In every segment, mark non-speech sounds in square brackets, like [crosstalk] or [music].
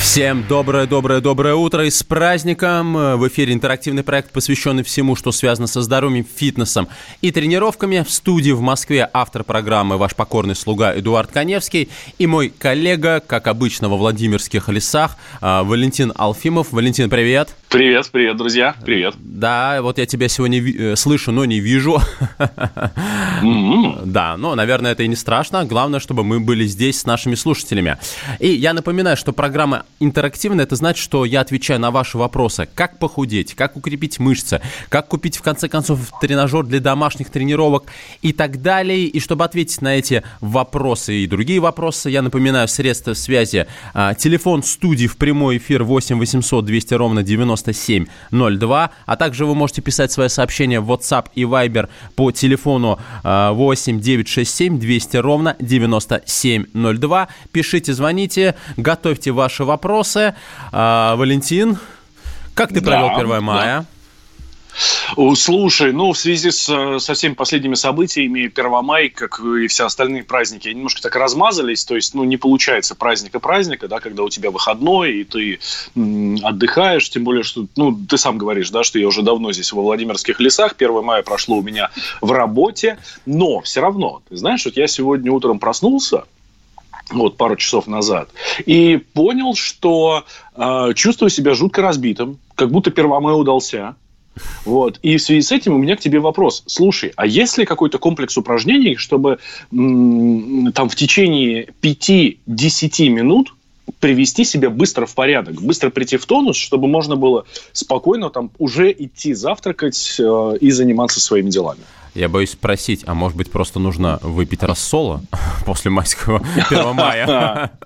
Всем доброе-доброе-доброе утро и с праздником! В эфире интерактивный проект, посвященный всему, что связано со здоровьем, фитнесом и тренировками. В студии в Москве автор программы «Ваш покорный слуга» Эдуард Коневский и мой коллега, как обычно, во Владимирских лесах, а, Валентин Алфимов. Валентин, привет! Привет, привет, друзья, привет. Да, вот я тебя сегодня ви- э, слышу, но не вижу. Mm-hmm. Да, но, наверное, это и не страшно. Главное, чтобы мы были здесь с нашими слушателями. И я напоминаю, что программа интерактивная. Это значит, что я отвечаю на ваши вопросы. Как похудеть, как укрепить мышцы, как купить, в конце концов, тренажер для домашних тренировок и так далее. И чтобы ответить на эти вопросы и другие вопросы, я напоминаю средства связи. А, телефон студии в прямой эфир 8 800 200 ровно 90 9702, а также вы можете писать свои сообщения в WhatsApp и Viber по телефону 8 967 200 ровно 9702. Пишите, звоните, готовьте ваши вопросы. А, Валентин, как ты провел да, 1 мая? Да. Слушай, ну, в связи с, со всеми последними событиями, 1 мая, как и все остальные праздники, немножко так размазались, то есть, ну, не получается праздника-праздника, да, когда у тебя выходной, и ты отдыхаешь, тем более, что, ну, ты сам говоришь, да, что я уже давно здесь во Владимирских лесах, 1 мая прошло у меня в работе, но все равно, ты знаешь, вот я сегодня утром проснулся, вот пару часов назад, и понял, что э, чувствую себя жутко разбитым, как будто 1 мая удался, вот. И в связи с этим у меня к тебе вопрос. Слушай, а есть ли какой-то комплекс упражнений, чтобы там в течение 5-10 минут привести себя быстро в порядок, быстро прийти в тонус, чтобы можно было спокойно там уже идти завтракать э, и заниматься своими делами? Я боюсь спросить, а может быть просто нужно выпить рассола [laughs] после майского 1 мая? [laughs]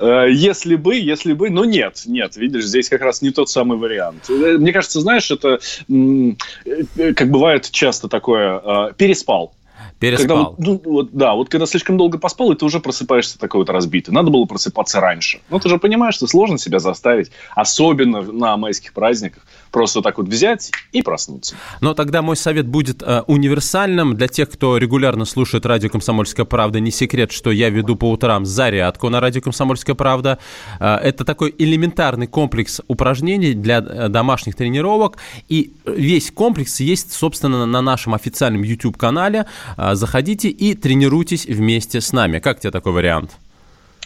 Э, если бы, если бы, но нет, нет, видишь, здесь как раз не тот самый вариант. Э, мне кажется, знаешь, это э, как бывает часто такое, переспал. Переспал. Когда ну, вот, да, вот когда слишком долго поспал, и ты уже просыпаешься такой вот разбитый. Надо было просыпаться раньше. Ну, ты же понимаешь, что сложно себя заставить, особенно на майских праздниках, просто так вот взять и проснуться. Но тогда мой совет будет э, универсальным. Для тех, кто регулярно слушает радио «Комсомольская правда», не секрет, что я веду по утрам зарядку на радио «Комсомольская правда». Э, это такой элементарный комплекс упражнений для э, домашних тренировок. И весь комплекс есть, собственно, на нашем официальном YouTube-канале. Э, заходите и тренируйтесь вместе с нами. Как тебе такой вариант?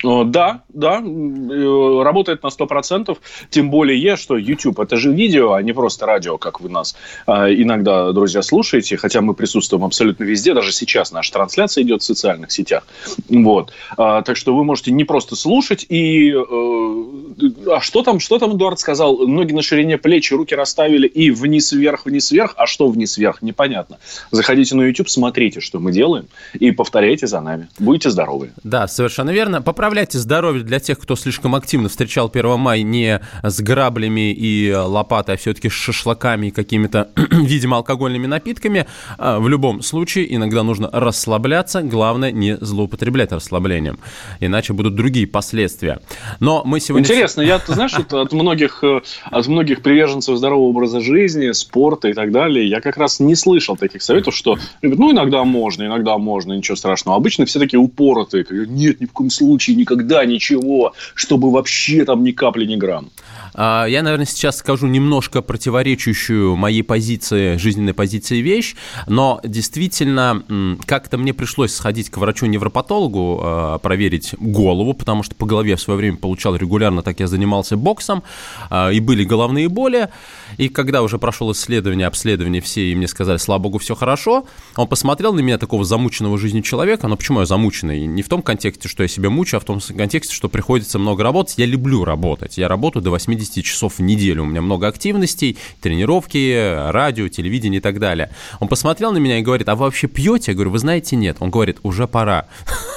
Да, да, э, работает на 100%, тем более, что YouTube – это же видео, а не просто радио, как вы нас а, иногда, друзья, слушаете, хотя мы присутствуем абсолютно везде, даже сейчас наша трансляция идет в социальных сетях. Вот. А, так что вы можете не просто слушать и... А что там, что там Эдуард сказал? Ноги на ширине плеч, руки расставили и вниз-вверх, вниз-вверх. А что вниз-вверх? Непонятно. Заходите на YouTube, смотрите, что мы делаем, и повторяйте за нами. Будете здоровы. Да, совершенно верно. Поправляйте здоровье для тех, кто слишком активно встречал 1 мая не с граблями и лопатой, а все-таки с шашлыками и какими-то, [clears throat] видимо, алкогольными напитками. А, в любом случае, иногда нужно расслабляться. Главное, не злоупотреблять расслаблением. Иначе будут другие последствия. Но мы сегодня... Интересно, я, ты знаешь, от многих, э, от многих приверженцев здорового образа жизни, спорта и так далее, я как раз не слышал таких советов, что, ну, иногда можно, иногда можно, ничего страшного. Обычно все такие упоротые. Нет, ни в коем случае, никогда ничего, чтобы вообще там ни капли, ни грамм. А, я, наверное, сейчас скажу немножко противоречащую моей позиции, жизненной позиции вещь, но действительно как-то мне пришлось сходить к врачу-невропатологу, а, проверить голову, потому что по голове в свое время получал регулярно, так я занимался боксом, а, и были головные боли. И когда уже прошел исследование, обследование все, и мне сказали, слава богу, все хорошо, он посмотрел на меня, такого замученного жизнью человека, но почему я замученный? Не в том контексте, что я себя мучаю, а в том контексте, что приходится много работать. Я люблю работать. Я работаю до 80 часов в неделю. У меня много активностей, тренировки, радио, телевидение и так далее. Он посмотрел на меня и говорит, а вы вообще пьете? Я говорю, вы знаете, нет. Он говорит, уже пора.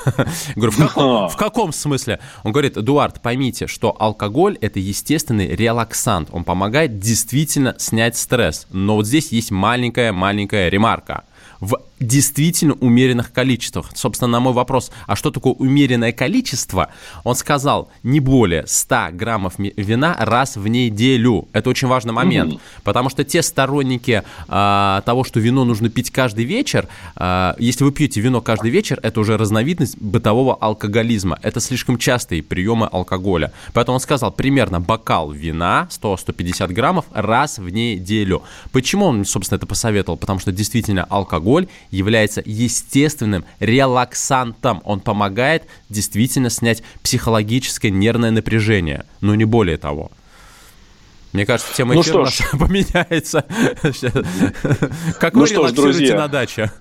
[laughs] Говорю, в каком, в каком смысле? Он говорит, Эдуард, поймите, что алкоголь – это естественный релаксант. Он помогает действительно снять стресс. Но вот здесь есть маленькая-маленькая ремарка – в действительно умеренных количествах. Собственно, на мой вопрос, а что такое умеренное количество, он сказал, не более 100 граммов вина раз в неделю. Это очень важный момент, mm-hmm. потому что те сторонники а, того, что вино нужно пить каждый вечер, а, если вы пьете вино каждый вечер, это уже разновидность бытового алкоголизма. Это слишком частые приемы алкоголя. Поэтому он сказал, примерно бокал вина 100-150 граммов раз в неделю. Почему он, собственно, это посоветовал? Потому что действительно алкоголь является естественным релаксантом. Он помогает действительно снять психологическое нервное напряжение, но не более того. Мне кажется, тема ну эфира наша [laughs] поменяется. Как ну вы релаксируете на даче?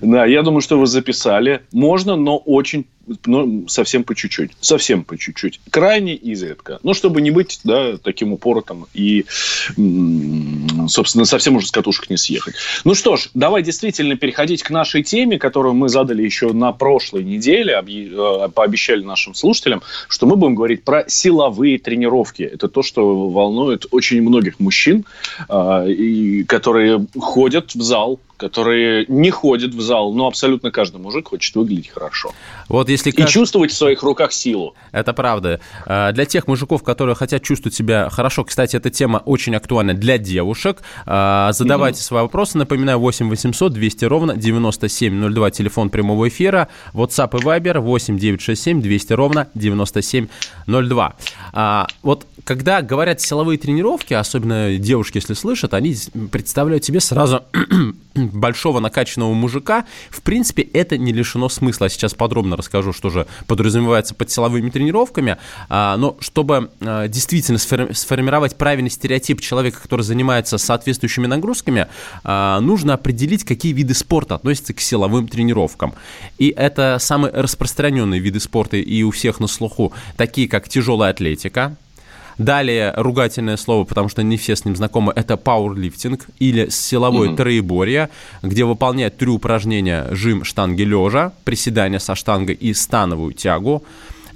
Да, я думаю, что вы записали. Можно, но очень ну, совсем по чуть-чуть. Совсем по чуть-чуть. Крайне изредка. Ну, чтобы не быть, да, таким упоротом и, собственно, совсем уже с катушек не съехать. Ну что ж, давай действительно переходить к нашей теме, которую мы задали еще на прошлой неделе, э, пообещали нашим слушателям, что мы будем говорить про силовые тренировки. Это то, что волнует очень многих мужчин, а, которые ходят в зал, которые не ходят в зал, но абсолютно каждый мужик хочет выглядеть хорошо. Вот если и чувствовать в своих руках силу. Это правда. А, для тех мужиков, которые хотят чувствовать себя хорошо, кстати, эта тема очень актуальна для девушек. А, задавайте mm-hmm. свои вопросы. Напоминаю, 8 800 200 ровно 9702, телефон прямого эфира. WhatsApp и Viber 8 967 200 ровно 9702. А, вот когда говорят силовые тренировки, особенно девушки, если слышат, они представляют себе сразу [clears throat] большого накачанного мужика. В принципе, это не лишено смысла. Я сейчас подробно расскажу, что же подразумевается под силовыми тренировками. А, но чтобы а, действительно сформировать правильный стереотип человека, который занимается соответствующими нагрузками, а, нужно определить, какие виды спорта относятся к силовым тренировкам. И это самые распространенные виды спорта и у всех на слуху, такие как тяжелая атлетика, Далее ругательное слово, потому что не все с ним знакомы, это пауэрлифтинг или силовое mm-hmm. троеборье, где выполняют три упражнения жим штанги лежа, приседания со штангой и становую тягу.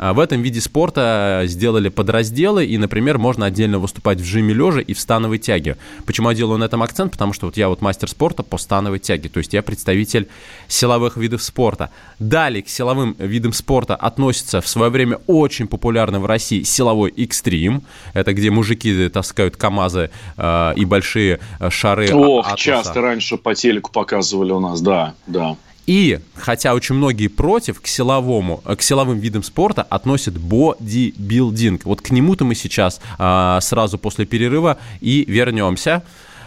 А в этом виде спорта сделали подразделы, и, например, можно отдельно выступать в жиме лежа и в становой тяге. Почему я делаю на этом акцент? Потому что вот я вот мастер спорта по становой тяге, то есть я представитель силовых видов спорта. Далее к силовым видам спорта относится в свое время очень популярный в России силовой экстрим. Это где мужики таскают КАМАЗы э, и большие э, шары. Ох, Атуса. часто раньше по телеку показывали у нас, да, да. И, хотя очень многие против, к силовому, э, к силовым видам спорта относят бодибилдинг. Вот к нему-то мы сейчас а, сразу после перерыва и вернемся.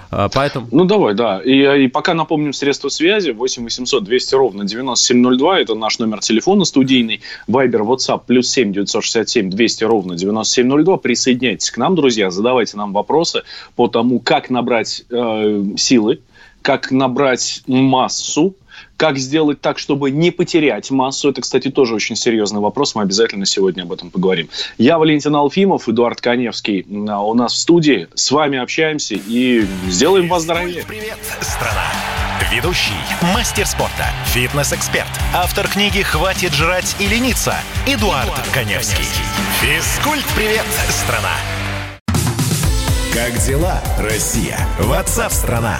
А, поэтому... Ну, давай, да. И, и пока напомним средства связи. 8 800 200 ровно 9702. Это наш номер телефона студийный. Вайбер, WhatsApp, плюс 7 967 200 ровно 9702. Присоединяйтесь к нам, друзья. Задавайте нам вопросы по тому, как набрать э, силы, как набрать массу, как сделать так, чтобы не потерять массу? Это, кстати, тоже очень серьезный вопрос. Мы обязательно сегодня об этом поговорим. Я Валентин Алфимов, Эдуард Коневский у нас в студии. С вами общаемся и сделаем вас здоровее. Привет, страна! Ведущий, мастер спорта, фитнес-эксперт, автор книги «Хватит жрать и лениться» Эдуард, Эдуард Коневский. Физкульт-привет, страна! Как дела, Россия? Ватсап-страна!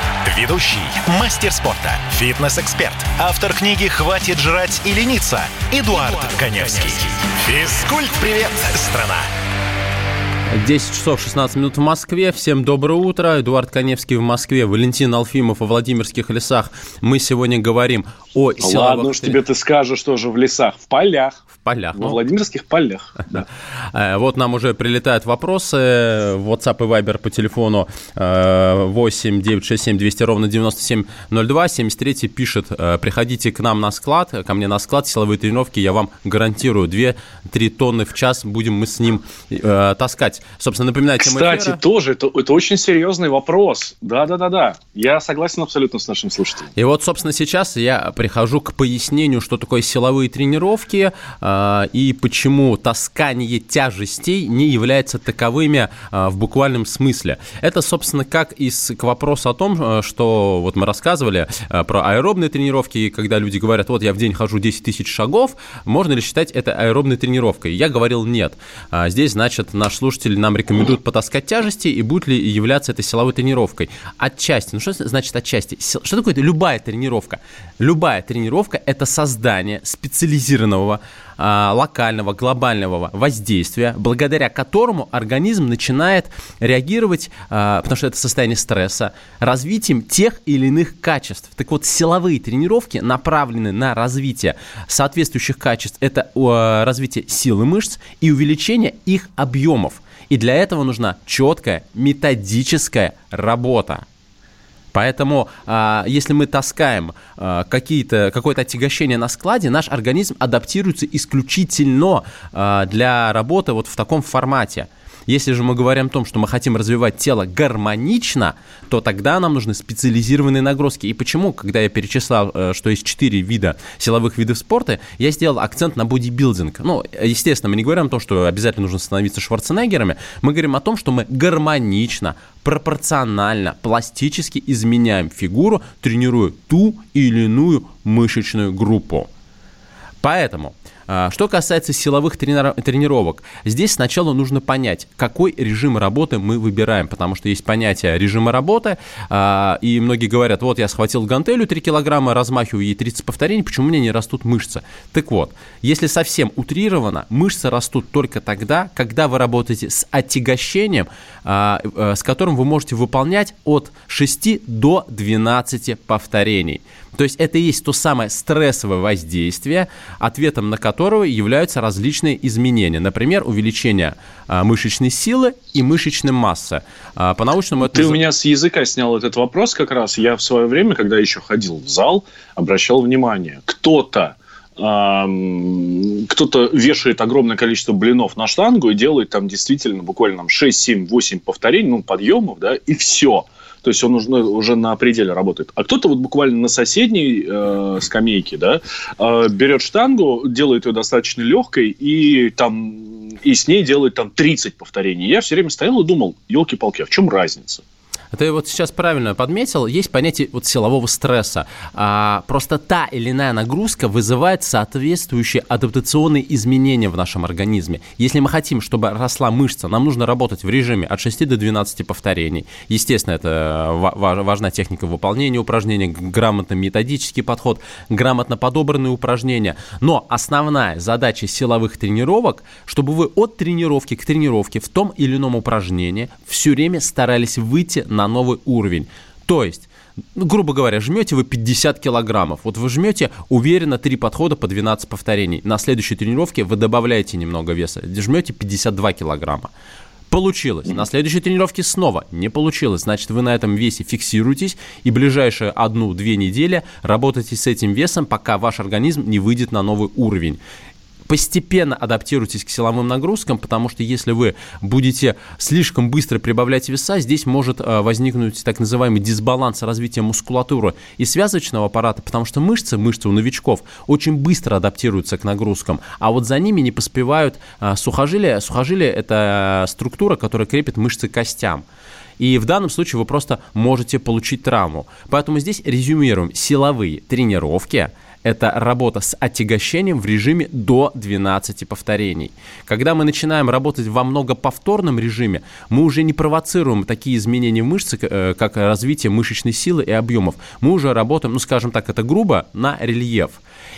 Ведущий, мастер спорта, фитнес-эксперт, автор книги «Хватит жрать и лениться» Эдуард, Эдуард Коневский. Физкульт-привет, страна! 10 часов 16 минут в Москве. Всем доброе утро. Эдуард Коневский в Москве, Валентин Алфимов во Владимирских лесах. Мы сегодня говорим о силовых... Ладно уж тебе ты скажешь тоже в лесах, в полях. Полях. Во ну... Владимирских полях, [laughs] да. Э, вот нам уже прилетают вопросы. WhatsApp и Viber по телефону 8 967 200 ровно 9702. 73 пишет, э, приходите к нам на склад, ко мне на склад, силовые тренировки, я вам гарантирую, 2-3 тонны в час будем мы с ним э, таскать. собственно, напоминаю тему Кстати, эфира. тоже, это, это очень серьезный вопрос. Да-да-да-да. Я согласен абсолютно с нашим слушателем. И вот, собственно, сейчас я прихожу к пояснению, что такое силовые тренировки э, и почему таскание тяжестей не является таковыми э, в буквальном смысле. Это, собственно, как из, к вопросу о том, э, что вот мы рассказывали про аэробные тренировки, когда люди говорят, вот я в день хожу 10 тысяч шагов, можно ли считать это аэробной тренировкой? Я говорил нет. А здесь, значит, наш слушатель нам рекомендует потаскать тяжести, и будет ли являться это силовой тренировкой? Отчасти. Ну что значит отчасти? Что такое любая тренировка? Любая тренировка – это создание специализированного а, локального, глобального воздействия, благодаря которому организм начинает реагировать, а, потому что это состояние стресса, развитием тех или иных качеств. Так вот, силовые тренировки направлены на развитие соответствующих качеств. Это а, развитие силы мышц и увеличение их объемов. И для этого нужна четкая методическая работа. Поэтому, а, если мы таскаем а, какие-то, какое-то отягощение на складе, наш организм адаптируется исключительно а, для работы вот в таком формате. Если же мы говорим о том, что мы хотим развивать тело гармонично, то тогда нам нужны специализированные нагрузки. И почему, когда я перечислял, э, что есть четыре вида силовых видов спорта, я сделал акцент на бодибилдинг. Ну, естественно, мы не говорим о том, что обязательно нужно становиться Шварценеггерами, мы говорим о том, что мы гармонично, пропорционально, пластически изменяем фигуру, тренируя ту или иную мышечную группу. Поэтому что касается силовых тренировок, здесь сначала нужно понять, какой режим работы мы выбираем, потому что есть понятие режима работы, а, и многие говорят, вот я схватил гантелю 3 килограмма, размахиваю ей 30 повторений, почему у меня не растут мышцы? Так вот, если совсем утрировано, мышцы растут только тогда, когда вы работаете с отягощением, а, э, с которым вы можете выполнять от 6 до 12 повторений. То есть это и есть то самое стрессовое воздействие, ответом на которого являются различные изменения. Например, увеличение а, мышечной силы и мышечной массы. А, по-научному это... Ты у меня с языка снял этот вопрос как раз. Я в свое время, когда еще ходил в зал, обращал внимание. Кто-то кто-то вешает огромное количество блинов на штангу и делает там действительно буквально там 6, 7, 8 повторений, ну, подъемов, да, и все – то есть он уже, уже на пределе работает. А кто-то вот буквально на соседней э, скамейке, да, э, берет штангу, делает ее достаточно легкой и там и с ней делает там 30 повторений. Я все время стоял и думал, елки-палки, а в чем разница? Ты вот сейчас правильно подметил, есть понятие вот силового стресса. А, просто та или иная нагрузка вызывает соответствующие адаптационные изменения в нашем организме. Если мы хотим, чтобы росла мышца, нам нужно работать в режиме от 6 до 12 повторений. Естественно, это важна техника выполнения упражнений, грамотный методический подход, грамотно подобранные упражнения. Но основная задача силовых тренировок, чтобы вы от тренировки к тренировке в том или ином упражнении все время старались выйти на на новый уровень. То есть грубо говоря, жмете вы 50 килограммов. Вот вы жмете уверенно 3 подхода по 12 повторений. На следующей тренировке вы добавляете немного веса. Жмете 52 килограмма. Получилось. На следующей тренировке снова не получилось. Значит, вы на этом весе фиксируетесь и ближайшие одну-две недели работаете с этим весом, пока ваш организм не выйдет на новый уровень постепенно адаптируйтесь к силовым нагрузкам, потому что если вы будете слишком быстро прибавлять веса, здесь может э, возникнуть так называемый дисбаланс развития мускулатуры и связочного аппарата, потому что мышцы, мышцы у новичков очень быстро адаптируются к нагрузкам, а вот за ними не поспевают э, сухожилия. Сухожилие – это структура, которая крепит мышцы к костям. И в данном случае вы просто можете получить травму. Поэтому здесь резюмируем. Силовые тренировки – это работа с отягощением в режиме до 12 повторений. Когда мы начинаем работать во многоповторном режиме, мы уже не провоцируем такие изменения в мышце, э, как развитие мышечной силы и объемов. Мы уже работаем, ну скажем так, это грубо, на рельеф.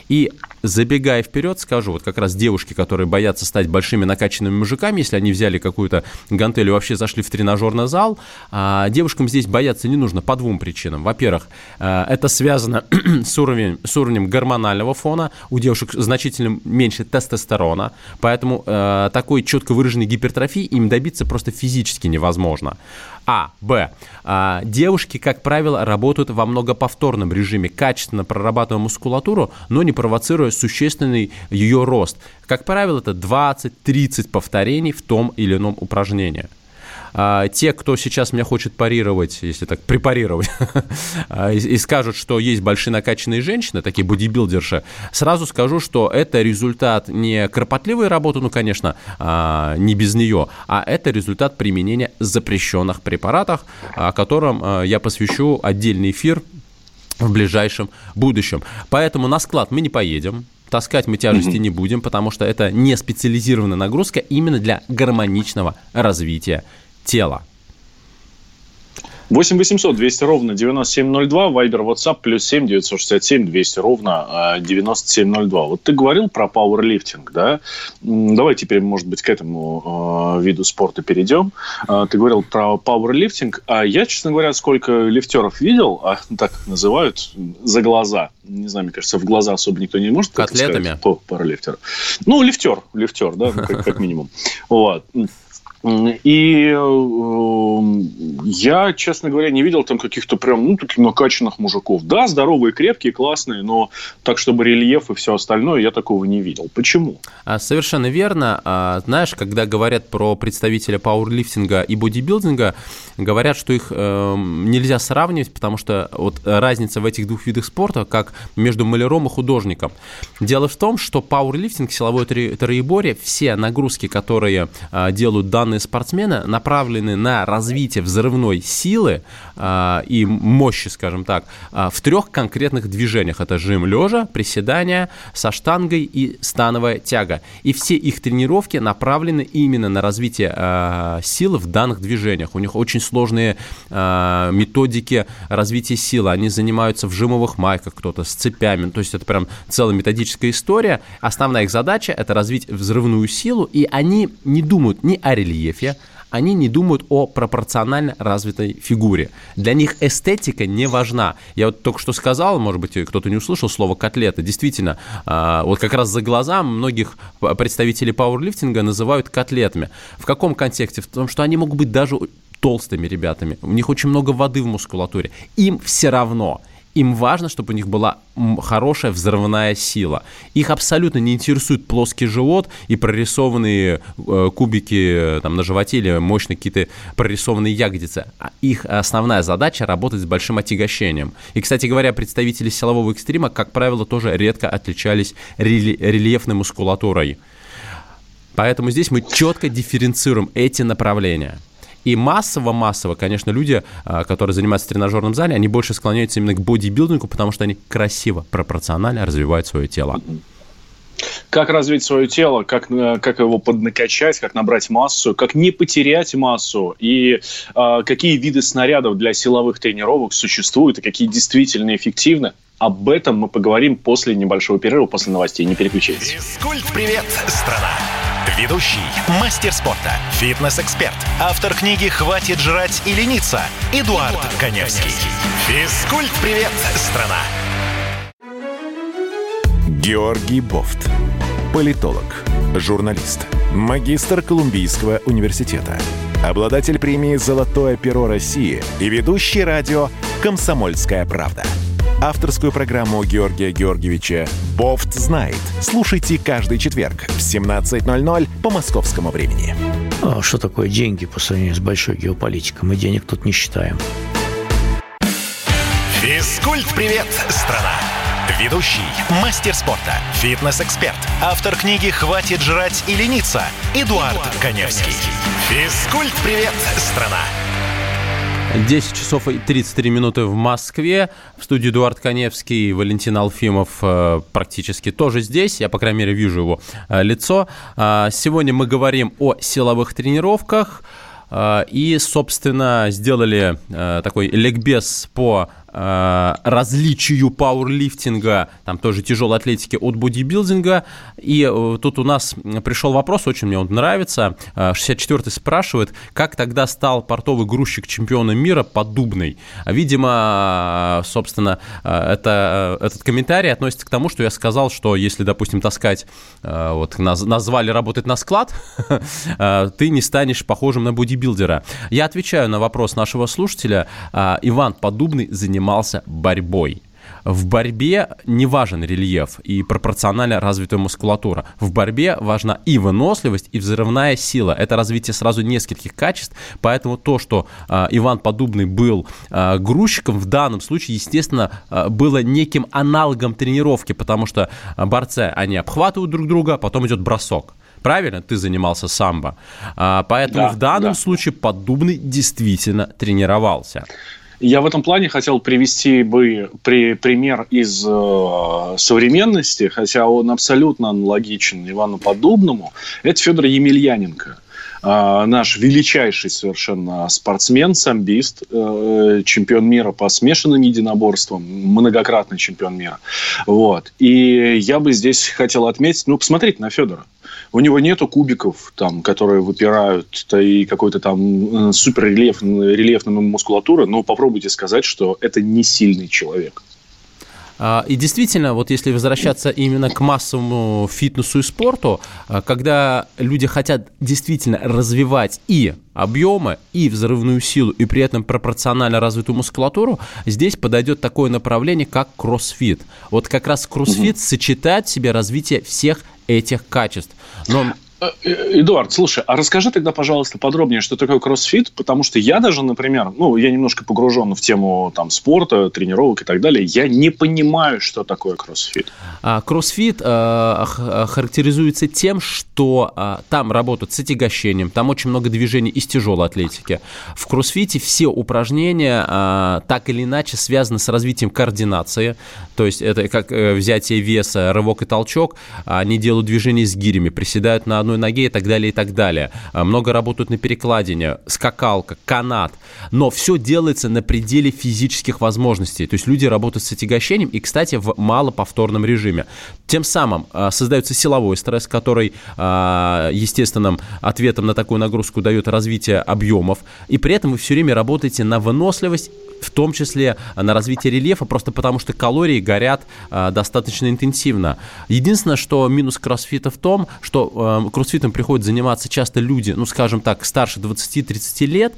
И забегая вперед, скажу, вот как раз девушки, которые боятся стать большими накачанными мужиками, если они взяли какую-то гантель и вообще зашли в тренажерный зал, а, девушкам здесь бояться не нужно по двум причинам. Во-первых, а, это связано [clears throat] с уровнем, с уровнем гормонального фона, у девушек значительно меньше тестостерона, поэтому а, такой четко выраженной гипертрофии им добиться просто физически невозможно. А. Б. А, девушки, как правило, работают во многоповторном режиме, качественно прорабатывая мускулатуру, но не провоцируя существенный ее рост. Как правило, это 20-30 повторений в том или ином упражнении. А, те, кто сейчас меня хочет парировать, если так препарировать, [laughs] а, и, и скажут, что есть большие накачанные женщины, такие бодибилдерши, сразу скажу, что это результат не кропотливой работы, ну, конечно, а, не без нее, а это результат применения запрещенных препаратов, о котором я посвящу отдельный эфир в ближайшем будущем. Поэтому на склад мы не поедем, таскать мы тяжести mm-hmm. не будем, потому что это не специализированная нагрузка именно для гармоничного развития тела. 8 800 200 ровно 9702, Вайбер, WhatsApp, плюс 7 967 200 ровно 9702. Вот ты говорил про пауэрлифтинг, да? Давай теперь, может быть, к этому э, виду спорта перейдем. Э, ты говорил про пауэрлифтинг, а я, честно говоря, сколько лифтеров видел, а так называют, за глаза. Не знаю, мне кажется, в глаза особо никто не может. Котлетами? Сказать, по пауэрлифтеру. Ну, лифтер, лифтер, да, как, как минимум. Вот. И э, я, честно говоря, не видел там каких-то прям, ну, таких накачанных мужиков. Да, здоровые, крепкие, классные, но так, чтобы рельеф и все остальное, я такого не видел. Почему? А, совершенно верно. А, знаешь, когда говорят про представителя пауэрлифтинга и бодибилдинга, говорят, что их э, нельзя сравнивать, потому что вот разница в этих двух видах спорта, как между маляром и художником. Дело в том, что пауэрлифтинг, силовое троеборье, все нагрузки, которые а, делают данные данные спортсмена направлены на развитие взрывной силы э, и мощи, скажем так, э, в трех конкретных движениях. Это жим лежа, приседания со штангой и становая тяга. И все их тренировки направлены именно на развитие э, силы в данных движениях. У них очень сложные э, методики развития силы. Они занимаются в жимовых майках, кто-то с цепями. То есть это прям целая методическая история. Основная их задача – это развить взрывную силу, и они не думают ни о рельефе, рельефе, они не думают о пропорционально развитой фигуре. Для них эстетика не важна. Я вот только что сказал, может быть, кто-то не услышал слово котлета. Действительно, а, вот как раз за глаза многих представителей пауэрлифтинга называют котлетами. В каком контексте? В том, что они могут быть даже толстыми ребятами. У них очень много воды в мускулатуре. Им все равно – им важно, чтобы у них была хорошая взрывная сила. Их абсолютно не интересует плоский живот и прорисованные э, кубики э, там, на животе или мощные какие-то прорисованные ягодицы. А их основная задача работать с большим отягощением. И, кстати говоря, представители силового экстрима, как правило, тоже редко отличались рельеф, рельефной мускулатурой. Поэтому здесь мы четко дифференцируем эти направления. И массово-массово, конечно, люди, а, которые занимаются в тренажерном зале, они больше склоняются именно к бодибилдингу, потому что они красиво, пропорционально развивают свое тело. Как развить свое тело, как, э, как его поднакачать, как набрать массу, как не потерять массу, и э, какие виды снарядов для силовых тренировок существуют, и какие действительно эффективны. Об этом мы поговорим после небольшого перерыва, после новостей. Не переключайтесь. Физкульт-привет, страна! Ведущий, мастер спорта, фитнес-эксперт, автор книги «Хватит жрать и лениться» Эдуард, Эдуард Коневский. Физкульт-привет, страна! Георгий Бофт. Политолог, журналист, магистр Колумбийского университета, обладатель премии «Золотое перо России» и ведущий радио «Комсомольская правда» авторскую программу Георгия Георгиевича «Бофт знает». Слушайте каждый четверг в 17.00 по московскому времени. А что такое деньги по сравнению с большой геополитикой? Мы денег тут не считаем. Физкульт-привет, страна! Ведущий, мастер спорта, фитнес-эксперт, автор книги «Хватит жрать и лениться» Эдуард, Эдуард Коневский. Коневский. Физкульт-привет, страна! 10 часов и 33 минуты в Москве. В студии Эдуард Коневский, Валентин Алфимов э, практически тоже здесь. Я, по крайней мере, вижу его э, лицо. Э, сегодня мы говорим о силовых тренировках. И, собственно, сделали такой ликбез по различию пауэрлифтинга, там тоже тяжелой атлетики от бодибилдинга. И э, тут у нас пришел вопрос, очень мне он нравится. 64-й спрашивает, как тогда стал портовый грузчик чемпиона мира поддубный? Видимо, собственно, это, этот комментарий относится к тому, что я сказал, что если, допустим, таскать, вот назвали работать на склад, [laughs] ты не станешь похожим на бодибилдера. Я отвечаю на вопрос нашего слушателя. Иван Поддубный занимался борьбой. В борьбе не важен рельеф и пропорционально развитая мускулатура. В борьбе важна и выносливость, и взрывная сила. Это развитие сразу нескольких качеств. Поэтому то, что э, Иван Подубный был э, грузчиком, в данном случае, естественно, э, было неким аналогом тренировки, потому что борцы, они обхватывают друг друга, потом идет бросок. Правильно? Ты занимался самбо. Поэтому да, в данном да. случае Поддубный действительно тренировался. Я в этом плане хотел привести бы при, пример из э, современности, хотя он абсолютно аналогичен Ивану Подобному. Это Федор Емельяненко. Uh, наш величайший совершенно спортсмен, самбист, uh, чемпион мира по смешанным единоборствам, многократный чемпион мира. Вот. И я бы здесь хотел отметить, ну, посмотрите на Федора. У него нету кубиков, там, которые выпирают, да, и какой-то там э, супер рельеф, рельефной мускулатуры, но попробуйте сказать, что это не сильный человек. А, и действительно, вот если возвращаться именно к массовому фитнесу и спорту, а, когда люди хотят действительно развивать и объемы, и взрывную силу, и при этом пропорционально развитую мускулатуру, здесь подойдет такое направление, как кроссфит. Вот как раз кроссфит угу. сочетает в себе развитие всех этих качеств. Но Эдуард, слушай, а расскажи тогда, пожалуйста, подробнее, что такое кроссфит, потому что я даже, например, ну, я немножко погружен в тему там спорта, тренировок и так далее, я не понимаю, что такое кроссфит. А, кроссфит э, характеризуется тем, что э, там работают с отягощением, там очень много движений из тяжелой атлетики. В кроссфите все упражнения э, так или иначе связаны с развитием координации, то есть это как э, взятие веса, рывок и толчок, они делают движения с гирями, приседают на одной одной ноге и так далее, и так далее. А, много работают на перекладине, скакалка, канат. Но все делается на пределе физических возможностей. То есть люди работают с отягощением и, кстати, в малоповторном режиме. Тем самым а, создается силовой стресс, который а, естественным ответом на такую нагрузку дает развитие объемов. И при этом вы все время работаете на выносливость в том числе на развитие рельефа, просто потому что калории горят э, достаточно интенсивно. Единственное, что минус кроссфита в том, что э, кроссфитом приходят заниматься часто люди, ну, скажем так, старше 20-30 лет,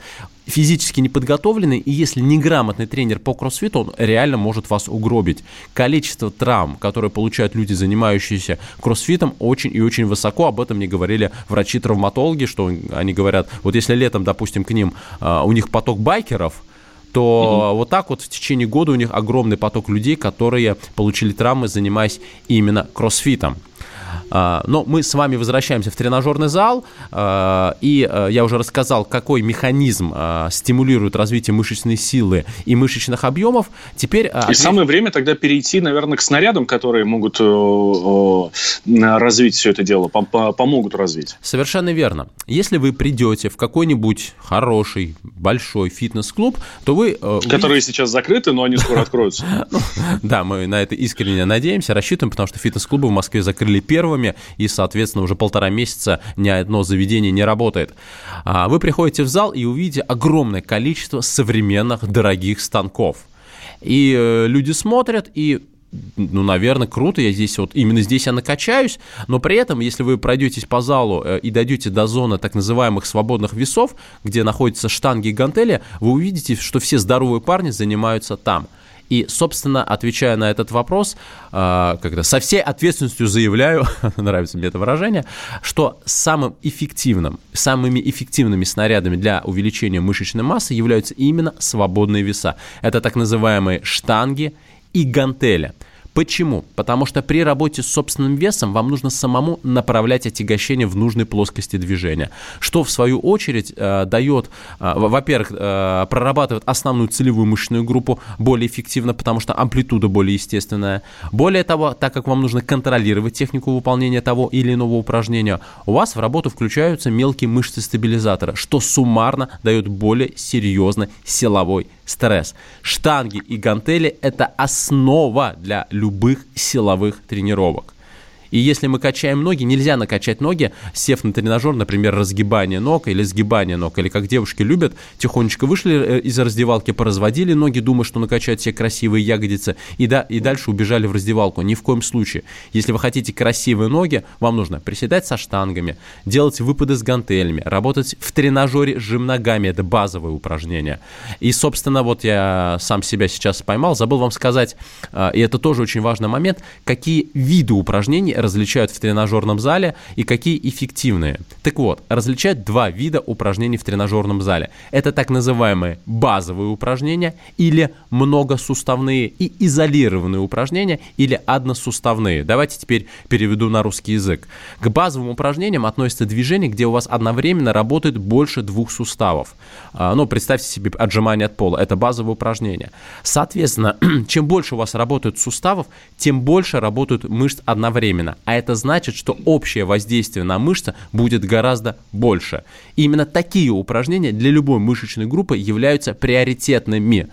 физически неподготовленный, и если неграмотный тренер по кроссфиту, он реально может вас угробить. Количество травм, которые получают люди, занимающиеся кроссфитом, очень и очень высоко. Об этом мне говорили врачи-травматологи, что они говорят, вот если летом, допустим, к ним, а, у них поток байкеров, то угу. вот так вот в течение года у них огромный поток людей, которые получили травмы, занимаясь именно кроссфитом. А, но мы с вами возвращаемся в тренажерный зал, а, и а, я уже рассказал, какой механизм стимулирует развитие мышечной силы и мышечных объемов. Теперь... И самое время тогда перейти, наверное, к снарядам, которые могут развить все это дело, помогут развить. Совершенно верно. Если вы придете в какой-нибудь хороший, большой фитнес-клуб, то вы... Э, которые сейчас закрыты, но они скоро [laughs] откроются. Ну, да, мы на это искренне надеемся, рассчитываем, потому что фитнес-клубы в Москве закрыли первым первыми, и, соответственно, уже полтора месяца ни одно заведение не работает. А, вы приходите в зал и увидите огромное количество современных дорогих станков. И э, люди смотрят, и ну, наверное, круто, я здесь вот, именно здесь я накачаюсь, но при этом, если вы пройдетесь по залу э, и дойдете до зоны так называемых свободных весов, где находятся штанги и гантели, вы увидите, что все здоровые парни занимаются там – и, собственно, отвечая на этот вопрос, когда со всей ответственностью заявляю, [laughs] нравится мне это выражение, что самым эффективным, самыми эффективными снарядами для увеличения мышечной массы являются именно свободные веса. Это так называемые штанги и гантели – Почему? Потому что при работе с собственным весом вам нужно самому направлять отягощение в нужной плоскости движения, что в свою очередь э, дает, э, во-первых, э, прорабатывает основную целевую мышечную группу более эффективно, потому что амплитуда более естественная. Более того, так как вам нужно контролировать технику выполнения того или иного упражнения, у вас в работу включаются мелкие мышцы стабилизатора, что суммарно дает более серьезный силовой стресс. Штанги и гантели – это основа для любых силовых тренировок. И если мы качаем ноги, нельзя накачать ноги, сев на тренажер, например, разгибание ног или сгибание ног, или как девушки любят, тихонечко вышли э, из раздевалки, поразводили ноги, думая, что накачать все красивые ягодицы, и, да, и дальше убежали в раздевалку. Ни в коем случае. Если вы хотите красивые ноги, вам нужно приседать со штангами, делать выпады с гантелями, работать в тренажере жим ногами, это базовое упражнение. И, собственно, вот я сам себя сейчас поймал, забыл вам сказать, э, и это тоже очень важный момент, какие виды упражнений различают в тренажерном зале и какие эффективные. Так вот, различают два вида упражнений в тренажерном зале. Это так называемые базовые упражнения или многосуставные и изолированные упражнения или односуставные. Давайте теперь переведу на русский язык. К базовым упражнениям относятся движения, где у вас одновременно работает больше двух суставов. А, ну, представьте себе отжимание от пола. Это базовое упражнение. Соответственно, [clears throat] чем больше у вас работают суставов, тем больше работают мышц одновременно а это значит, что общее воздействие на мышцы будет гораздо больше. И именно такие упражнения для любой мышечной группы являются приоритетными.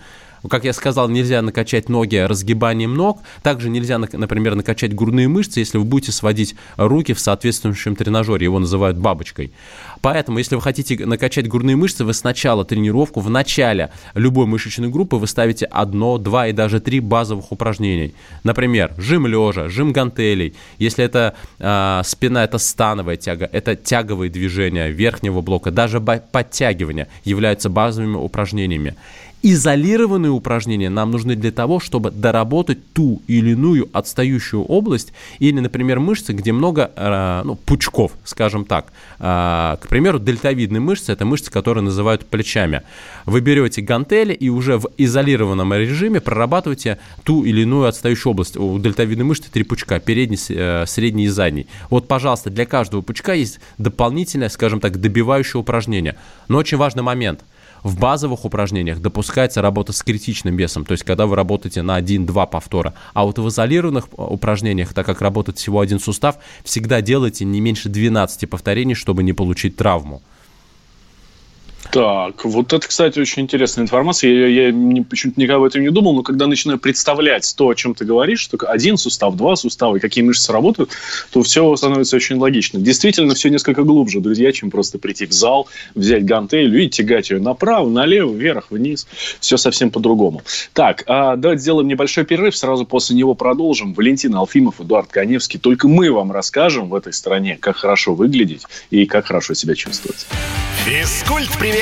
Как я сказал, нельзя накачать ноги разгибанием ног. Также нельзя, например, накачать грудные мышцы, если вы будете сводить руки в соответствующем тренажере. Его называют бабочкой. Поэтому, если вы хотите накачать грудные мышцы, вы сначала тренировку, в начале любой мышечной группы вы ставите одно, два и даже три базовых упражнений. Например, жим лежа, жим гантелей. Если это э, спина, это становая тяга, это тяговые движения верхнего блока, даже подтягивания являются базовыми упражнениями. Изолированные упражнения нам нужны для того, чтобы доработать ту или иную отстающую область или, например, мышцы, где много э, ну, пучков, скажем так. Э, к примеру, дельтовидные мышцы – это мышцы, которые называют плечами. Вы берете гантели и уже в изолированном режиме прорабатываете ту или иную отстающую область. У дельтовидной мышцы три пучка – передний, э, средний и задний. Вот, пожалуйста, для каждого пучка есть дополнительное, скажем так, добивающее упражнение. Но очень важный момент – в базовых упражнениях допускается работа с критичным весом, то есть когда вы работаете на 1-2 повтора. А вот в изолированных э, упражнениях, так как работает всего один сустав, всегда делайте не меньше 12 повторений, чтобы не получить травму. Так, вот это, кстати, очень интересная информация. Я, я почему-то никогда об этом не думал, но когда начинаю представлять то, о чем ты говоришь, что один сустав, два сустава, и какие мышцы работают, то все становится очень логично. Действительно, все несколько глубже, друзья, чем просто прийти в зал, взять гантель и тягать ее направо, налево, вверх, вниз. Все совсем по-другому. Так, а давайте сделаем небольшой перерыв, сразу после него продолжим. Валентин Алфимов, Эдуард Коневский. Только мы вам расскажем в этой стране, как хорошо выглядеть и как хорошо себя чувствовать. Физкульт-привет! Привет,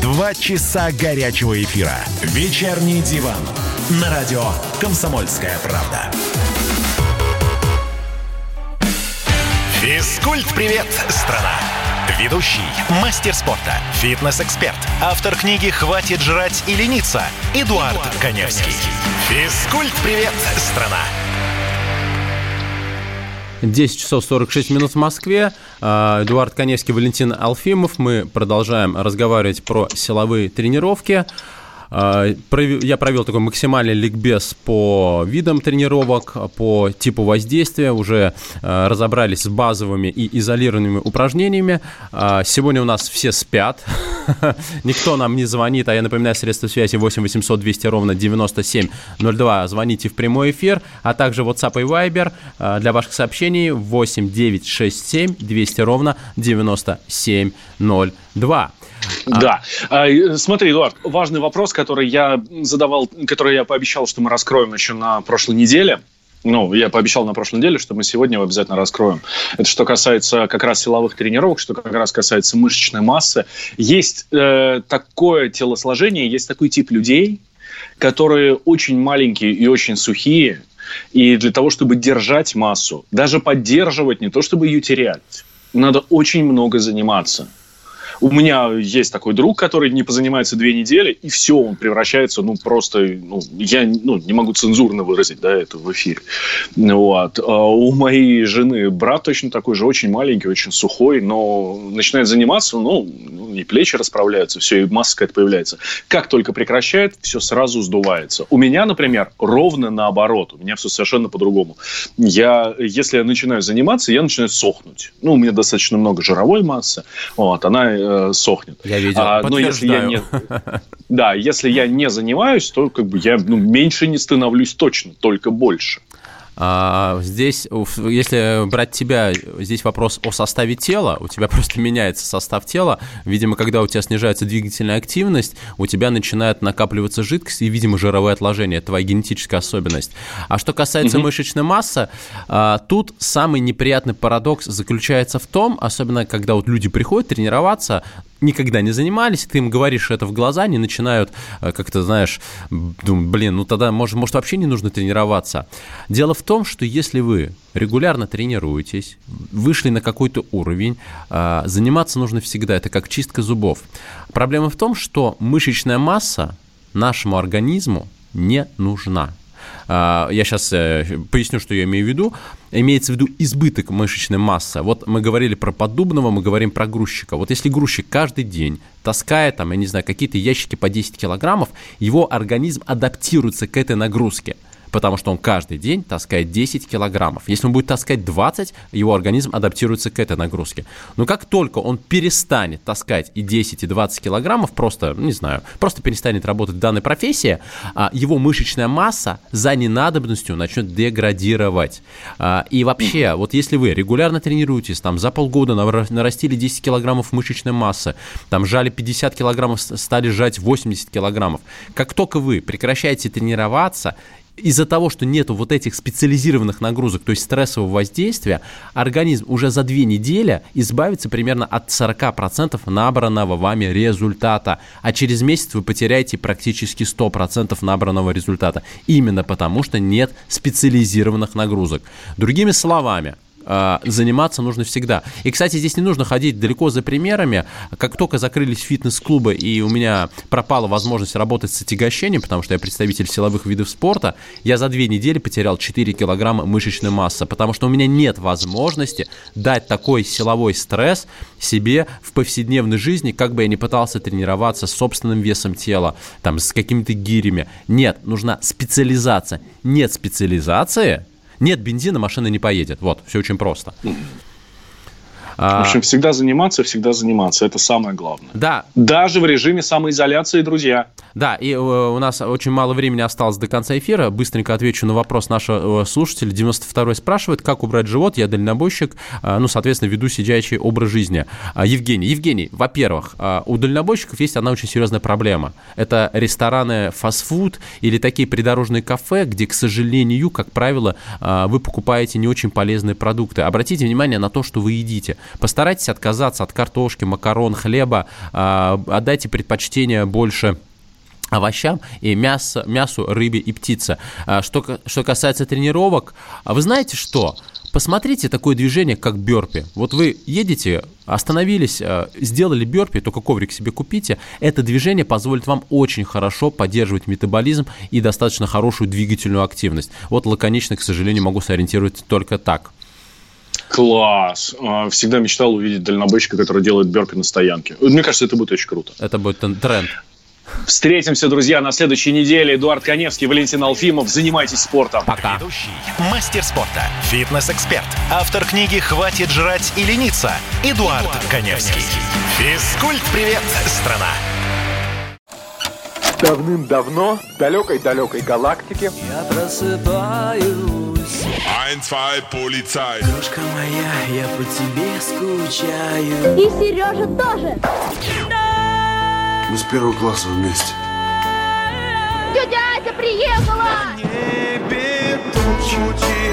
Два часа горячего эфира. Вечерний диван на радио «Комсомольская правда». Физкульт-привет, страна! Ведущий, мастер спорта, фитнес-эксперт, автор книги «Хватит жрать и лениться» Эдуард, Эдуард Коневский. Коневский. Физкульт-привет, страна! 10 часов 46 минут в Москве. А, Эдуард Коневский, Валентин Алфимов. Мы продолжаем разговаривать про силовые тренировки. А, я провел такой максимальный ликбез по видам тренировок, по типу воздействия, уже а, разобрались с базовыми и изолированными упражнениями. А, сегодня у нас все спят, [laughs] никто нам не звонит, а я напоминаю, средства связи 8 800 200 ровно 9702, звоните в прямой эфир, а также WhatsApp и Viber для ваших сообщений 8 9 6 7 200 ровно 9702. А. Да. А, смотри, Эдуард, важный вопрос, который я задавал, который я пообещал, что мы раскроем еще на прошлой неделе. Ну, я пообещал на прошлой неделе, что мы сегодня его обязательно раскроем. Это что касается как раз силовых тренировок, что как раз касается мышечной массы. Есть э, такое телосложение, есть такой тип людей, которые очень маленькие и очень сухие – И для того, чтобы держать массу, даже поддерживать, не то чтобы ее терять, надо очень много заниматься. У меня есть такой друг, который не позанимается две недели, и все, он превращается, ну, просто, ну, я ну, не могу цензурно выразить, да, это в эфире. Вот. А у моей жены брат точно такой же, очень маленький, очень сухой, но начинает заниматься, ну, ну и плечи расправляются, все, и масса какая-то появляется. Как только прекращает, все сразу сдувается. У меня, например, ровно наоборот. У меня все совершенно по-другому. Я, если я начинаю заниматься, я начинаю сохнуть. Ну, у меня достаточно много жировой массы. Вот, она э, сохнет. Я видел, а, но если я не, [laughs] да, если я не занимаюсь, то как бы я ну, меньше не становлюсь точно, только больше. А, здесь, если брать тебя, здесь вопрос о составе тела. У тебя [laughs] просто меняется состав тела. Видимо, когда у тебя снижается двигательная активность, у тебя начинает накапливаться жидкость и, видимо, жировое отложение. Это твоя генетическая особенность. А что касается угу. мышечной массы, а, тут самый неприятный парадокс заключается в том, особенно когда вот люди приходят тренироваться, никогда не занимались, ты им говоришь это в глаза, они начинают э, как-то, знаешь, думать, блин, ну тогда, может, может, вообще не нужно тренироваться. Дело в том, что если вы регулярно тренируетесь, вышли на какой-то уровень, э, заниматься нужно всегда, это как чистка зубов. Проблема в том, что мышечная масса нашему организму не нужна. А, я сейчас э, поясню, что я имею в виду. Имеется в виду избыток мышечной массы. Вот мы говорили про поддубного, мы говорим про грузчика. Вот если грузчик каждый день таскает, там, я не знаю, какие-то ящики по 10 килограммов, его организм адаптируется к этой нагрузке потому что он каждый день таскает 10 килограммов. Если он будет таскать 20, его организм адаптируется к этой нагрузке. Но как только он перестанет таскать и 10, и 20 килограммов, просто, не знаю, просто перестанет работать в данной профессии, а, его мышечная масса за ненадобностью начнет деградировать. А, и вообще, вот если вы регулярно тренируетесь, там за полгода нарастили 10 килограммов мышечной массы, там жали 50 килограммов, стали жать 80 килограммов, как только вы прекращаете тренироваться, из-за того, что нету вот этих специализированных нагрузок, то есть стрессового воздействия, организм уже за две недели избавится примерно от 40% набранного вами результата, а через месяц вы потеряете практически 100% набранного результата, именно потому что нет специализированных нагрузок. Другими словами, заниматься нужно всегда. И, кстати, здесь не нужно ходить далеко за примерами. Как только закрылись фитнес-клубы и у меня пропала возможность работать с отягощением, потому что я представитель силовых видов спорта, я за две недели потерял 4 килограмма мышечной массы, потому что у меня нет возможности дать такой силовой стресс себе в повседневной жизни, как бы я ни пытался тренироваться с собственным весом тела, там, с какими-то гирями. Нет, нужна специализация. Нет специализации, нет бензина, машина не поедет. Вот, все очень просто. В общем, всегда заниматься, всегда заниматься. Это самое главное. Да. Даже в режиме самоизоляции, друзья. Да, и э, у нас очень мало времени осталось до конца эфира. Быстренько отвечу на вопрос нашего э, слушателя. 92-й спрашивает, как убрать живот. Я дальнобойщик, э, ну, соответственно, веду сидячий образ жизни. Евгений, Евгений, во-первых, у дальнобойщиков есть одна очень серьезная проблема. Это рестораны фастфуд или такие придорожные кафе, где, к сожалению, как правило, вы покупаете не очень полезные продукты. Обратите внимание на то, что вы едите. Постарайтесь отказаться от картошки, макарон, хлеба, отдайте предпочтение больше овощам и мясо, мясу, рыбе и птице. А, что, что касается тренировок, а вы знаете что? Посмотрите такое движение, как бёрпи. Вот вы едете, остановились, а, сделали бёрпи, только коврик себе купите. Это движение позволит вам очень хорошо поддерживать метаболизм и достаточно хорошую двигательную активность. Вот лаконично, к сожалению, могу сориентировать только так. Класс. Всегда мечтал увидеть дальнобойщика, который делает бёрпи на стоянке. Мне кажется, это будет очень круто. Это будет тренд. Встретимся, друзья, на следующей неделе. Эдуард Коневский, Валентин Алфимов. Занимайтесь спортом. Пока. Ведущий, мастер спорта, фитнес-эксперт, автор книги «Хватит жрать и лениться» Эдуард, Эдуард Коневский. Коневский. Физкульт-привет, страна! Давным-давно в далекой-далекой галактике Я просыпаюсь Ein, zwei, полицай Крошка моя, я по тебе скучаю И Сережа тоже мы с первого класса вместе. Тетя Ася приехала! Небе тучи,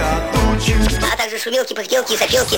а тучи. А также шумелки, пыхтелки и запелки.